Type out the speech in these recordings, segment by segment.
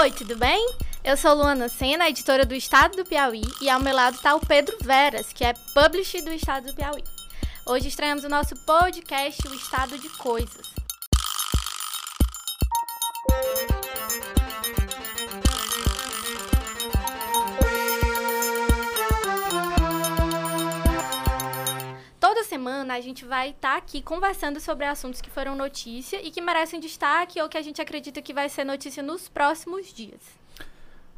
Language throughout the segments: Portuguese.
Oi, tudo bem? Eu sou Luana Sena, editora do Estado do Piauí, e ao meu lado está o Pedro Veras, que é publisher do Estado do Piauí. Hoje estreamos o nosso podcast O Estado de Coisas. Semana a gente vai estar aqui conversando sobre assuntos que foram notícia e que merecem destaque ou que a gente acredita que vai ser notícia nos próximos dias.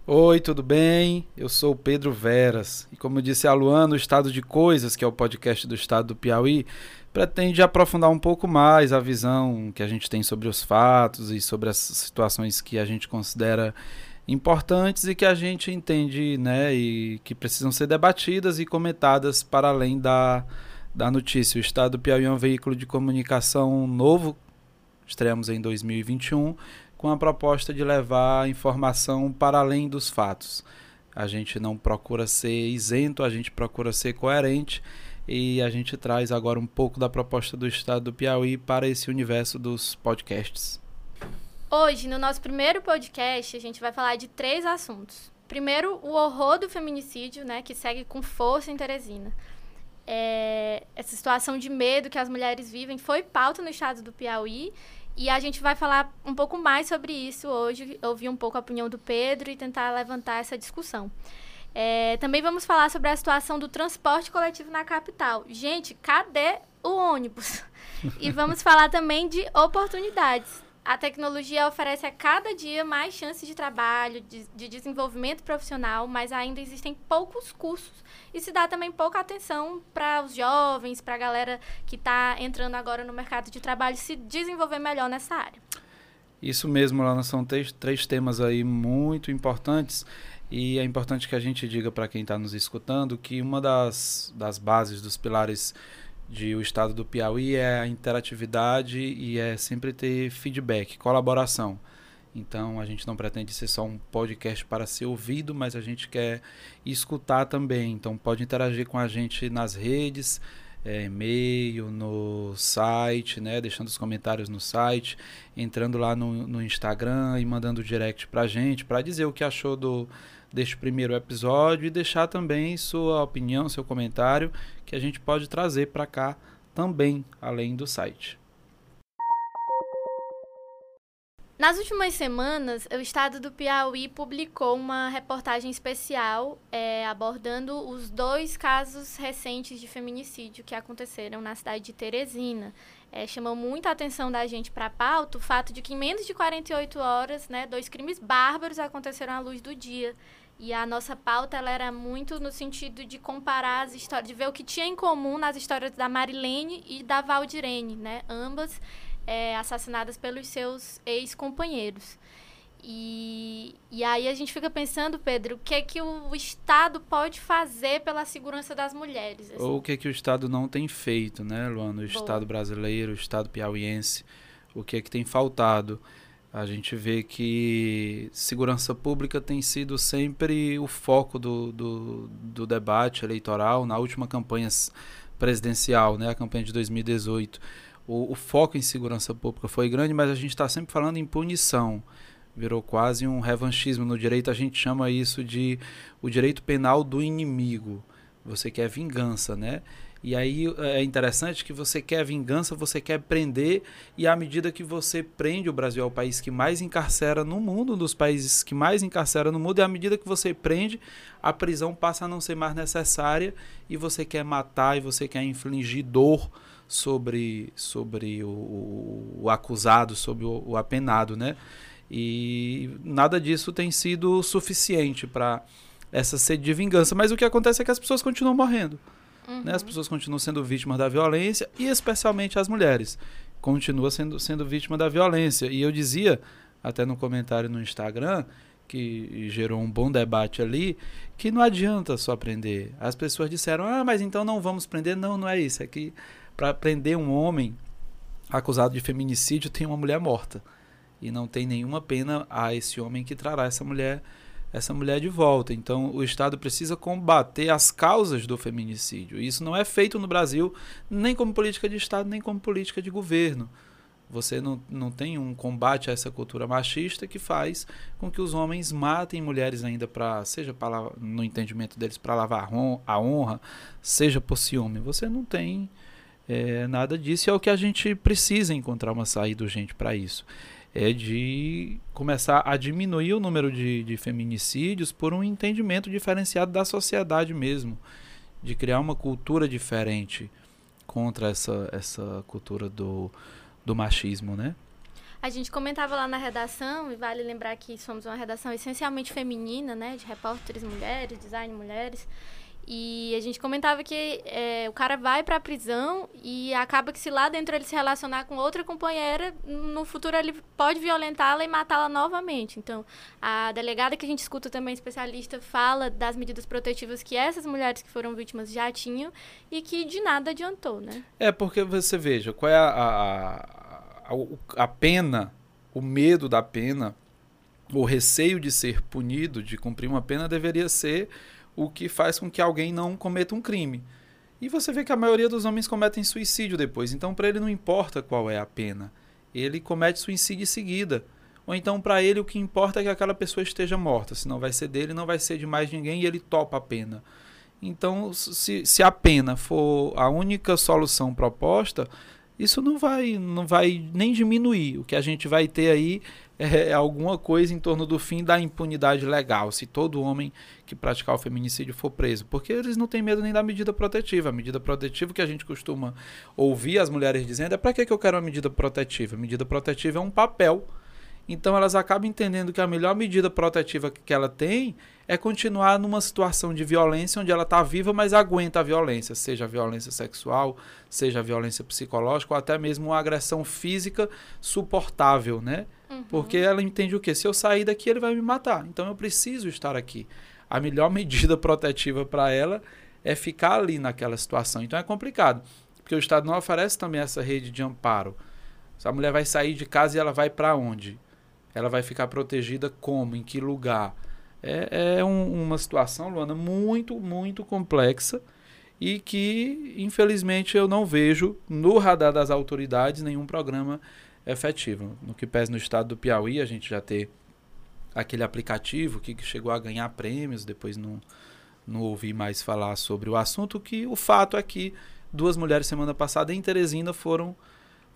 Oi, tudo bem? Eu sou o Pedro Veras e, como disse a Luana, o Estado de Coisas, que é o podcast do Estado do Piauí, pretende aprofundar um pouco mais a visão que a gente tem sobre os fatos e sobre as situações que a gente considera importantes e que a gente entende, né, e que precisam ser debatidas e comentadas para além da, da notícia. O Estado do Piauí é um veículo de comunicação novo, estreamos em 2021 com a proposta de levar informação para além dos fatos. A gente não procura ser isento, a gente procura ser coerente e a gente traz agora um pouco da proposta do Estado do Piauí para esse universo dos podcasts. Hoje, no nosso primeiro podcast, a gente vai falar de três assuntos. Primeiro, o horror do feminicídio, né, que segue com força em Teresina. É, essa situação de medo que as mulheres vivem foi pauta no estado do Piauí e a gente vai falar um pouco mais sobre isso hoje, ouvir um pouco a opinião do Pedro e tentar levantar essa discussão. É, também vamos falar sobre a situação do transporte coletivo na capital. Gente, cadê o ônibus? E vamos falar também de oportunidades. A tecnologia oferece a cada dia mais chances de trabalho, de, de desenvolvimento profissional, mas ainda existem poucos cursos e se dá também pouca atenção para os jovens, para a galera que está entrando agora no mercado de trabalho se desenvolver melhor nessa área. Isso mesmo, Lana, são três, três temas aí muito importantes e é importante que a gente diga para quem está nos escutando que uma das, das bases, dos pilares de o estado do Piauí é a interatividade e é sempre ter feedback, colaboração. Então a gente não pretende ser só um podcast para ser ouvido, mas a gente quer escutar também. Então pode interagir com a gente nas redes, é, e-mail, no site, né? Deixando os comentários no site, entrando lá no, no Instagram e mandando direct para a gente para dizer o que achou do deste primeiro episódio e deixar também sua opinião, seu comentário, que a gente pode trazer para cá também, além do site. Nas últimas semanas, o estado do Piauí publicou uma reportagem especial é, abordando os dois casos recentes de feminicídio que aconteceram na cidade de Teresina. É, chamou muita atenção da gente para a pauta o fato de que em menos de 48 horas, né, dois crimes bárbaros aconteceram à luz do dia. E a nossa pauta ela era muito no sentido de comparar as histórias, de ver o que tinha em comum nas histórias da Marilene e da Valdirene, né? Ambas é, assassinadas pelos seus ex-companheiros. E, e aí a gente fica pensando, Pedro, o que é que o Estado pode fazer pela segurança das mulheres? Assim? Ou o que é que o Estado não tem feito, né, Luana? O Boa. Estado brasileiro, o Estado piauiense, o que é que tem faltado? A gente vê que segurança pública tem sido sempre o foco do, do, do debate eleitoral na última campanha presidencial, né, a campanha de 2018. O, o foco em segurança pública foi grande, mas a gente está sempre falando em punição. Virou quase um revanchismo. No direito, a gente chama isso de o direito penal do inimigo. Você quer vingança, né? E aí é interessante que você quer vingança, você quer prender, e à medida que você prende, o Brasil é o país que mais encarcera no mundo, um dos países que mais encarcera no mundo, e à medida que você prende, a prisão passa a não ser mais necessária, e você quer matar, e você quer infligir dor sobre, sobre o, o acusado, sobre o, o apenado, né? E nada disso tem sido suficiente para essa sede de vingança. Mas o que acontece é que as pessoas continuam morrendo. Uhum. Né? As pessoas continuam sendo vítimas da violência e especialmente as mulheres continuam sendo, sendo vítimas da violência. E eu dizia, até no comentário no Instagram, que gerou um bom debate ali, que não adianta só prender. As pessoas disseram, ah, mas então não vamos prender. Não, não é isso. É que para prender um homem acusado de feminicídio tem uma mulher morta. E não tem nenhuma pena a esse homem que trará essa mulher essa mulher de volta. Então, o Estado precisa combater as causas do feminicídio. Isso não é feito no Brasil nem como política de Estado, nem como política de governo. Você não, não tem um combate a essa cultura machista que faz com que os homens matem mulheres ainda para, seja pra, no entendimento deles, para lavar a honra, seja por ciúme. Você não tem é, nada disso. E é o que a gente precisa encontrar uma saída urgente para isso. É de começar a diminuir o número de, de feminicídios por um entendimento diferenciado da sociedade mesmo. De criar uma cultura diferente contra essa, essa cultura do do machismo, né? A gente comentava lá na redação, e vale lembrar que somos uma redação essencialmente feminina, né? De repórteres mulheres, design mulheres. E a gente comentava que é, o cara vai para a prisão e acaba que se lá dentro ele se relacionar com outra companheira, no futuro ele pode violentá-la e matá-la novamente. Então, a delegada que a gente escuta também, especialista, fala das medidas protetivas que essas mulheres que foram vítimas já tinham e que de nada adiantou, né? É, porque você veja, qual é a, a, a, a pena, o medo da pena, o receio de ser punido, de cumprir uma pena, deveria ser o que faz com que alguém não cometa um crime. E você vê que a maioria dos homens cometem suicídio depois. Então, para ele não importa qual é a pena. Ele comete suicídio em seguida. Ou então, para ele, o que importa é que aquela pessoa esteja morta. Se não vai ser dele, não vai ser de mais ninguém e ele topa a pena. Então, se, se a pena for a única solução proposta, isso não vai, não vai nem diminuir. O que a gente vai ter aí é alguma coisa em torno do fim da impunidade legal, se todo homem que praticar o feminicídio for preso. Porque eles não têm medo nem da medida protetiva. A medida protetiva que a gente costuma ouvir as mulheres dizendo é para que, que eu quero uma medida protetiva? A medida protetiva é um papel. Então elas acabam entendendo que a melhor medida protetiva que ela tem é continuar numa situação de violência onde ela está viva, mas aguenta a violência, seja a violência sexual, seja a violência psicológica ou até mesmo uma agressão física suportável, né? Uhum. Porque ela entende o quê? Se eu sair daqui, ele vai me matar. Então eu preciso estar aqui. A melhor medida protetiva para ela é ficar ali naquela situação. Então é complicado, porque o Estado não oferece também essa rede de amparo. Se a mulher vai sair de casa e ela vai para onde? Ela vai ficar protegida como? Em que lugar? É, é um, uma situação, Luana, muito, muito complexa e que, infelizmente, eu não vejo no radar das autoridades nenhum programa efetivo. No que pese no estado do Piauí, a gente já ter aquele aplicativo que, chegou a ganhar prêmios, depois não, não ouvi mais falar sobre o assunto, que o fato é que duas mulheres semana passada em Teresina foram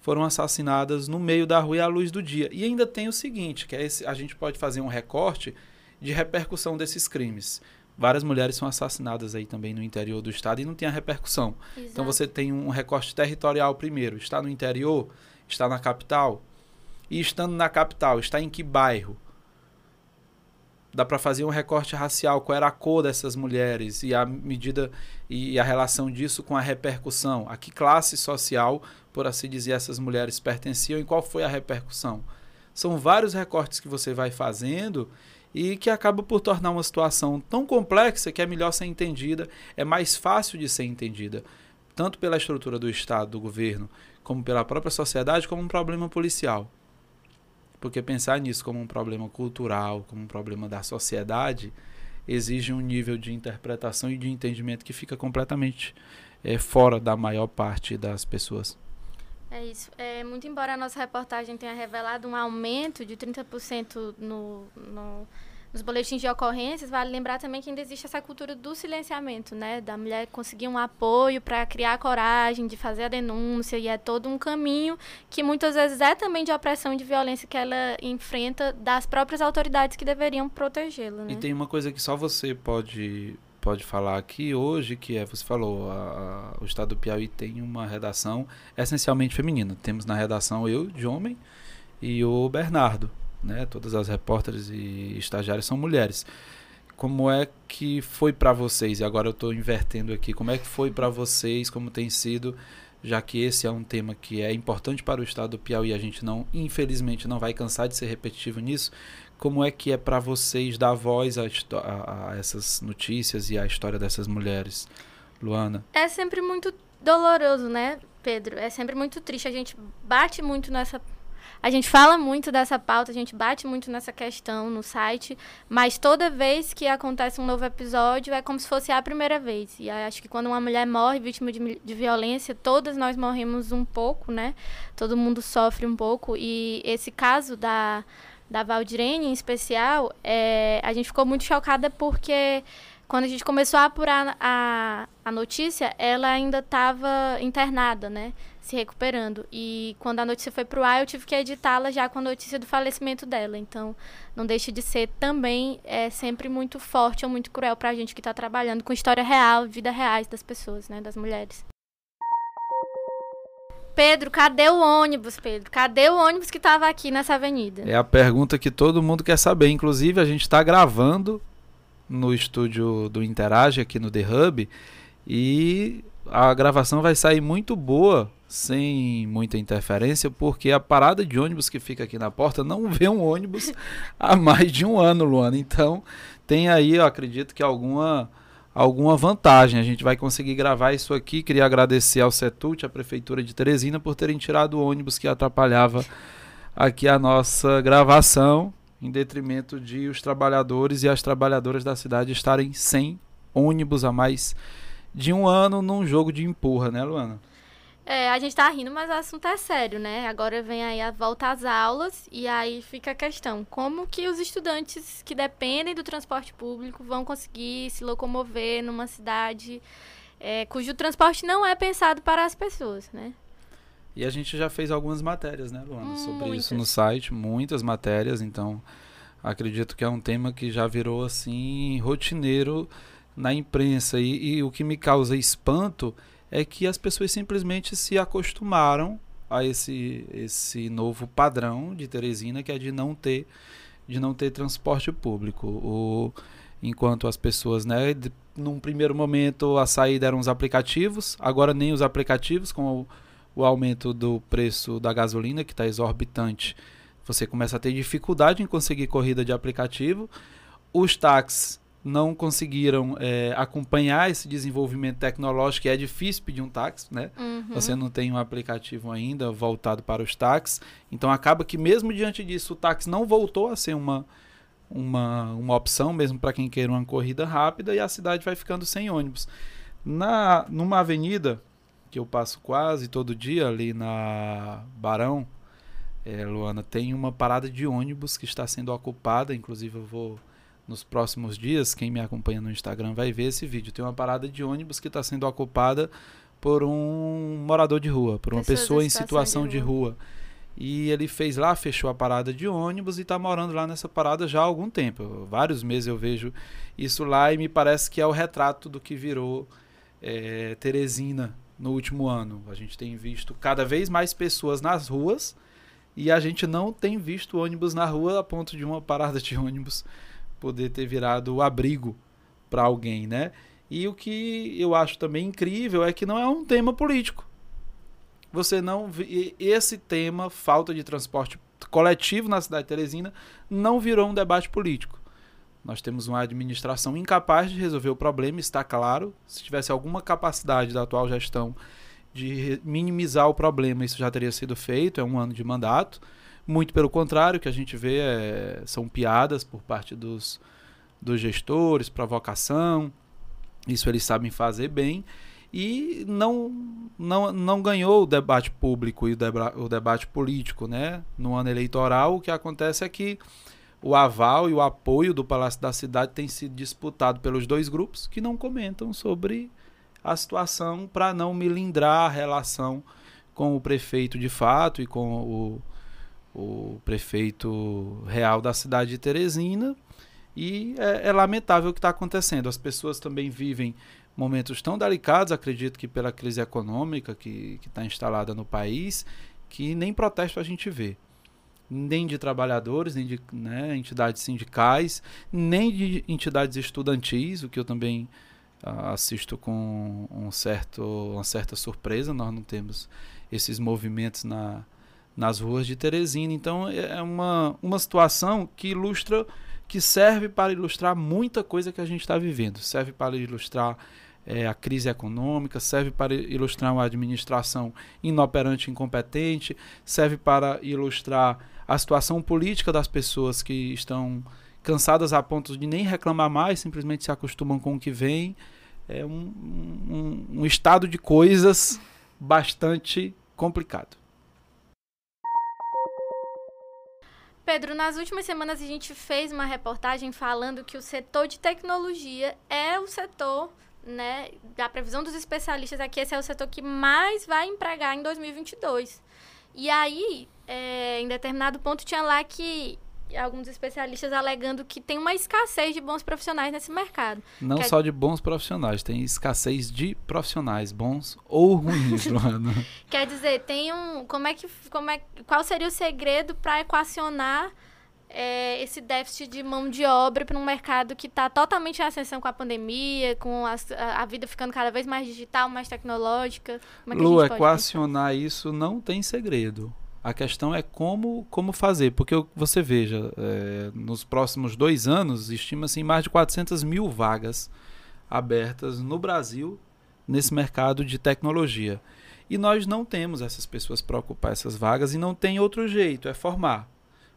foram assassinadas no meio da rua e à luz do dia. E ainda tem o seguinte, que é esse, a gente pode fazer um recorte de repercussão desses crimes. Várias mulheres são assassinadas aí também no interior do estado e não tem a repercussão. Exato. Então você tem um recorte territorial primeiro. Está no interior, está na capital. E estando na capital, está em que bairro? Dá para fazer um recorte racial, qual era a cor dessas mulheres e a medida e a relação disso com a repercussão. A que classe social, por assim dizer, essas mulheres pertenciam e qual foi a repercussão? São vários recortes que você vai fazendo e que acaba por tornar uma situação tão complexa que é melhor ser entendida, é mais fácil de ser entendida, tanto pela estrutura do Estado, do governo, como pela própria sociedade, como um problema policial. Porque pensar nisso como um problema cultural, como um problema da sociedade, exige um nível de interpretação e de entendimento que fica completamente é, fora da maior parte das pessoas. É isso. É, muito embora a nossa reportagem tenha revelado um aumento de 30% no, no, nos boletins de ocorrências, vale lembrar também que ainda existe essa cultura do silenciamento, né? Da mulher conseguir um apoio para criar coragem de fazer a denúncia, e é todo um caminho que muitas vezes é também de opressão e de violência que ela enfrenta das próprias autoridades que deveriam protegê-la. Né? E tem uma coisa que só você pode pode falar aqui hoje, que é, você falou, a, a, o Estado do Piauí tem uma redação essencialmente feminina. Temos na redação eu, de homem, e o Bernardo. Né? Todas as repórteres e estagiárias são mulheres. Como é que foi para vocês? E agora eu estou invertendo aqui. Como é que foi para vocês? Como tem sido? Já que esse é um tema que é importante para o estado do Piauí, a gente não, infelizmente, não vai cansar de ser repetitivo nisso como é que é para vocês dar voz a, a, a, essas notícias e a história dessas mulheres, Luana? É sempre muito doloroso, né, Pedro? É sempre muito triste. A gente bate muito nessa. A gente fala muito dessa pauta, a gente bate muito nessa questão no site, mas toda vez que acontece um novo episódio é como se fosse a primeira vez. E acho que quando uma mulher morre vítima de, de violência, todas nós morremos um pouco, né? Todo mundo sofre um pouco. E esse caso da, da Valdirene, em especial, é, a gente ficou muito chocada porque quando a gente começou a apurar a, a notícia, ela ainda estava internada, né? Se recuperando. E quando a notícia foi pro ar, eu tive que editá-la já com a notícia do falecimento dela. Então, não deixa de ser também é, sempre muito forte ou muito cruel pra gente que está trabalhando com história real, vida reais das pessoas, né? Das mulheres. Pedro, cadê o ônibus, Pedro? Cadê o ônibus que estava aqui nessa avenida? É a pergunta que todo mundo quer saber. Inclusive, a gente está gravando no estúdio do Interage aqui no The Hub e a gravação vai sair muito boa, sem muita interferência, porque a parada de ônibus que fica aqui na porta não vê um ônibus há mais de um ano, Luana. Então, tem aí, eu acredito que alguma alguma vantagem. A gente vai conseguir gravar isso aqui. Queria agradecer ao Setult, à Prefeitura de Teresina, por terem tirado o ônibus que atrapalhava aqui a nossa gravação em detrimento de os trabalhadores e as trabalhadoras da cidade estarem sem ônibus a mais de um ano num jogo de empurra, né, Luana? É, a gente tá rindo, mas o assunto é sério, né? Agora vem aí a volta às aulas e aí fica a questão: como que os estudantes que dependem do transporte público vão conseguir se locomover numa cidade é, cujo transporte não é pensado para as pessoas, né? E a gente já fez algumas matérias, né, Luana, sobre muitas. isso no site, muitas matérias, então acredito que é um tema que já virou assim rotineiro na imprensa e, e o que me causa espanto é que as pessoas simplesmente se acostumaram a esse esse novo padrão de Teresina que é de não ter de não ter transporte público. O, enquanto as pessoas, né, de, num primeiro momento a saída eram os aplicativos, agora nem os aplicativos com o o aumento do preço da gasolina, que está exorbitante, você começa a ter dificuldade em conseguir corrida de aplicativo. Os táxis não conseguiram é, acompanhar esse desenvolvimento tecnológico, é difícil pedir um táxi, né? Uhum. Você não tem um aplicativo ainda voltado para os táxis. Então acaba que mesmo diante disso, o táxi não voltou a ser uma, uma, uma opção, mesmo para quem queira uma corrida rápida, e a cidade vai ficando sem ônibus. Na, numa avenida que eu passo quase todo dia ali na Barão, é, Luana, tem uma parada de ônibus que está sendo ocupada. Inclusive, eu vou nos próximos dias. Quem me acompanha no Instagram vai ver esse vídeo. Tem uma parada de ônibus que está sendo ocupada por um morador de rua, por uma Pessoas pessoa em situação de rua. de rua. E ele fez lá, fechou a parada de ônibus e está morando lá nessa parada já há algum tempo. Vários meses eu vejo isso lá e me parece que é o retrato do que virou é, Teresina no último ano. A gente tem visto cada vez mais pessoas nas ruas e a gente não tem visto ônibus na rua a ponto de uma parada de ônibus poder ter virado abrigo para alguém, né? E o que eu acho também incrível é que não é um tema político. Você não esse tema falta de transporte coletivo na cidade de Teresina não virou um debate político. Nós temos uma administração incapaz de resolver o problema, está claro. Se tivesse alguma capacidade da atual gestão de minimizar o problema, isso já teria sido feito, é um ano de mandato. Muito pelo contrário, o que a gente vê é, são piadas por parte dos, dos gestores, provocação. Isso eles sabem fazer bem. E não, não, não ganhou o debate público e o, deba o debate político. Né? No ano eleitoral, o que acontece é que o aval e o apoio do Palácio da Cidade tem sido disputado pelos dois grupos que não comentam sobre a situação para não milindrar a relação com o prefeito de fato e com o, o prefeito real da cidade de Teresina. E é, é lamentável o que está acontecendo. As pessoas também vivem momentos tão delicados, acredito que pela crise econômica que está instalada no país, que nem protesto a gente vê nem de trabalhadores, nem de né, entidades sindicais, nem de entidades estudantis, o que eu também uh, assisto com um certo, uma certa surpresa. Nós não temos esses movimentos na, nas ruas de Teresina. Então é, é uma, uma situação que ilustra, que serve para ilustrar muita coisa que a gente está vivendo. Serve para ilustrar é, a crise econômica, serve para ilustrar uma administração inoperante e incompetente, serve para ilustrar a situação política das pessoas que estão cansadas a ponto de nem reclamar mais, simplesmente se acostumam com o que vem. É um, um, um estado de coisas bastante complicado. Pedro, nas últimas semanas a gente fez uma reportagem falando que o setor de tecnologia é o setor, né, da previsão dos especialistas aqui, esse é o setor que mais vai empregar em 2022. E aí, é, em determinado ponto, tinha lá que alguns especialistas alegando que tem uma escassez de bons profissionais nesse mercado. Não Quer... só de bons profissionais, tem escassez de profissionais, bons ou ruins, Luana. Quer dizer, tem um. Como é que. Como é, qual seria o segredo para equacionar é, esse déficit de mão de obra para um mercado que está totalmente em ascensão com a pandemia, com a, a, vida ficando cada vez mais digital, mais tecnológica? Como é Lu, equacionar isso não tem segredo. A questão é como, como fazer, porque você veja, é, nos próximos dois anos, estima-se mais de 400 mil vagas abertas no Brasil nesse mercado de tecnologia. E nós não temos essas pessoas para ocupar essas vagas e não tem outro jeito, é formar.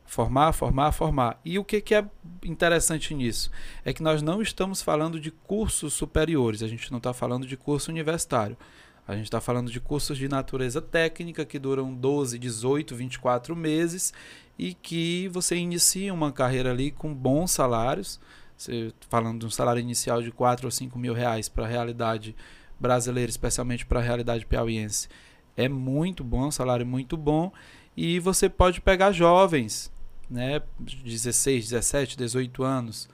Formar, formar, formar. E o que, que é interessante nisso? É que nós não estamos falando de cursos superiores, a gente não está falando de curso universitário. A gente está falando de cursos de natureza técnica que duram 12, 18, 24 meses e que você inicia uma carreira ali com bons salários. Você, falando de um salário inicial de 4 ou 5 mil reais para a realidade brasileira, especialmente para a realidade piauiense, é muito bom, um salário muito bom. E você pode pegar jovens, né, 16, 17, 18 anos,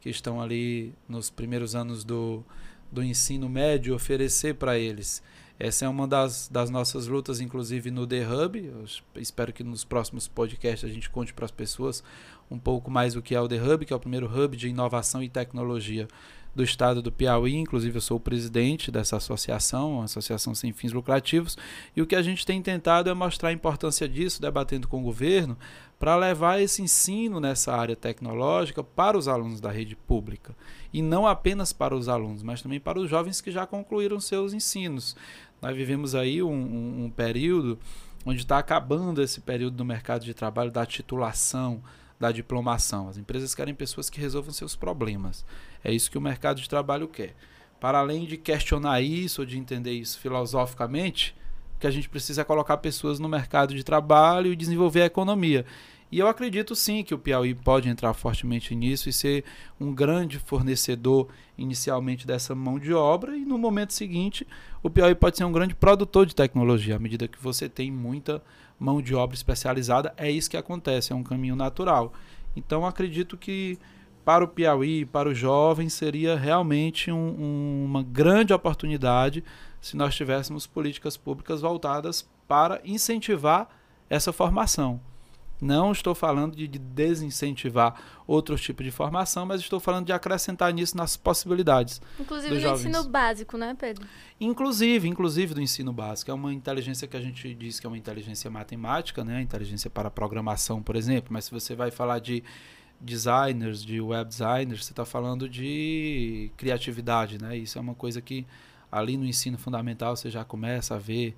que estão ali nos primeiros anos do, do ensino médio oferecer para eles. Essa é uma das, das nossas lutas, inclusive no The Hub. Eu espero que nos próximos podcasts a gente conte para as pessoas um pouco mais o que é o The Hub, que é o primeiro hub de inovação e tecnologia do estado do Piauí. Inclusive, eu sou o presidente dessa associação, associação sem fins lucrativos. E o que a gente tem tentado é mostrar a importância disso, debatendo com o governo, para levar esse ensino nessa área tecnológica para os alunos da rede pública. E não apenas para os alunos, mas também para os jovens que já concluíram seus ensinos. Nós vivemos aí um, um, um período onde está acabando esse período do mercado de trabalho da titulação, da diplomação. As empresas querem pessoas que resolvam seus problemas. É isso que o mercado de trabalho quer. Para além de questionar isso, ou de entender isso filosoficamente, que a gente precisa é colocar pessoas no mercado de trabalho e desenvolver a economia. E eu acredito sim que o Piauí pode entrar fortemente nisso e ser um grande fornecedor inicialmente dessa mão de obra, e no momento seguinte, o Piauí pode ser um grande produtor de tecnologia. À medida que você tem muita mão de obra especializada, é isso que acontece, é um caminho natural. Então acredito que para o Piauí, para os jovens, seria realmente um, um, uma grande oportunidade se nós tivéssemos políticas públicas voltadas para incentivar essa formação. Não estou falando de, desincentivar outro tipo de formação, mas estou falando de acrescentar nisso nas possibilidades. Inclusive do jovens. ensino básico, né, Pedro? Inclusive, inclusive do ensino básico. É uma inteligência que a gente diz que é uma inteligência matemática, né? Inteligência para programação, por exemplo. Mas se você vai falar de designers, de web designers, você está falando de criatividade, né? Isso é uma coisa que ali no ensino fundamental você já começa a ver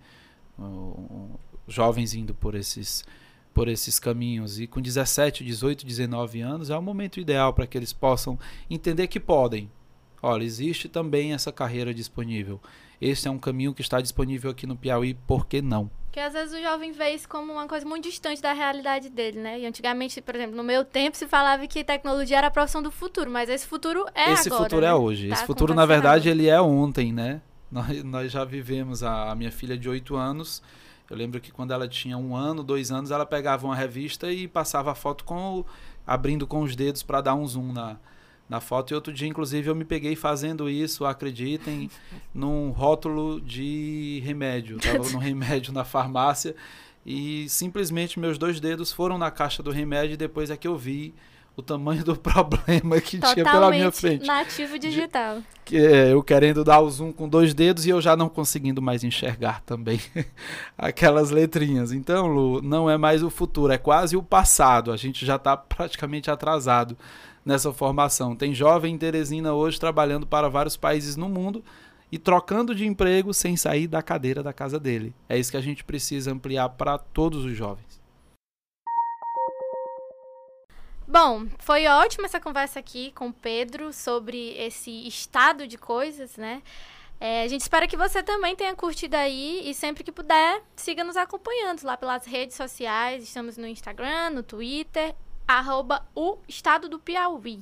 uh, jovens indo por esses por esses caminhos e com 17, 18, 19 anos é o momento ideal para que eles possam entender que podem. Olha, existe também essa carreira disponível. Este é um caminho que está disponível aqui no Piauí, por que não? Porque às vezes o jovem vê isso como uma coisa muito distante da realidade dele, né? E antigamente, por exemplo, no meu tempo se falava que tecnologia era a profissão do futuro, mas esse futuro é esse agora. Esse futuro é né? é hoje. Tá esse futuro, na verdade, ele é ontem, né? Nós, nós já vivemos, a, a minha filha de 8 anos, eu lembro que quando ela tinha um ano, dois anos, ela pegava uma revista e passava a foto com abrindo com os dedos para dar um zoom na, na foto. E outro dia, inclusive, eu me peguei fazendo isso, acreditem, num rótulo de remédio. Estava no remédio na farmácia e simplesmente meus dois dedos foram na caixa do remédio e depois é que eu vi o tamanho do problema que Totalmente tinha pela minha frente. nativo digital. De, que é, eu querendo dar o zoom com dois dedos e eu já não conseguindo mais enxergar também aquelas letrinhas. Então, Lu, não é mais o futuro, é quase o passado. A gente já está praticamente atrasado nessa formação. Tem jovem em Teresina hoje trabalhando para vários países no mundo e trocando de emprego sem sair da cadeira da casa dele. É isso que a gente precisa ampliar para todos os jovens. Bom, foi ótima essa conversa aqui com o Pedro sobre esse estado de coisas, né? É, a gente espera que você também tenha curtido aí e sempre que puder, siga nos acompanhando lá pelas redes sociais. Estamos no Instagram, no Twitter, arroba o Estado do Piauí.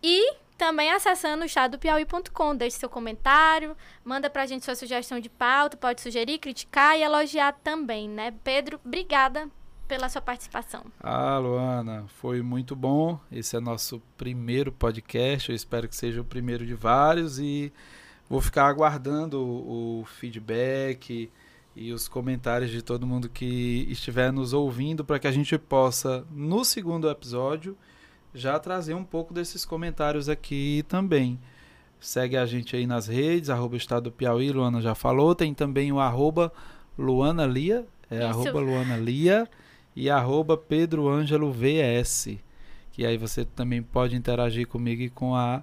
E também acessando o estadopiauí.com. Deixe seu comentário, manda pra gente sua sugestão de pauta, pode sugerir, criticar e elogiar também, né? Pedro, obrigada pela sua participação. Ah, Luana, foi muito bom. Esse é nosso primeiro podcast. Eu espero que seja o primeiro de vários e vou ficar aguardando o, o feedback e os comentários de todo mundo que estiver nos ouvindo para que a gente possa, no segundo episódio, já trazer um pouco desses comentários aqui também. Segue a gente aí nas redes, arroba Estado do Piauí, Luana já falou. Tem também o arroba Luana Lia, é Isso. arroba Luana Lia e arroba Pedro Ângelo VS. Que aí você também pode interagir comigo e com a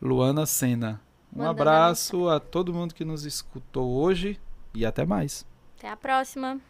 Luana Sena. Um Manda abraço a todo mundo que nos escutou hoje e até mais. Até a próxima.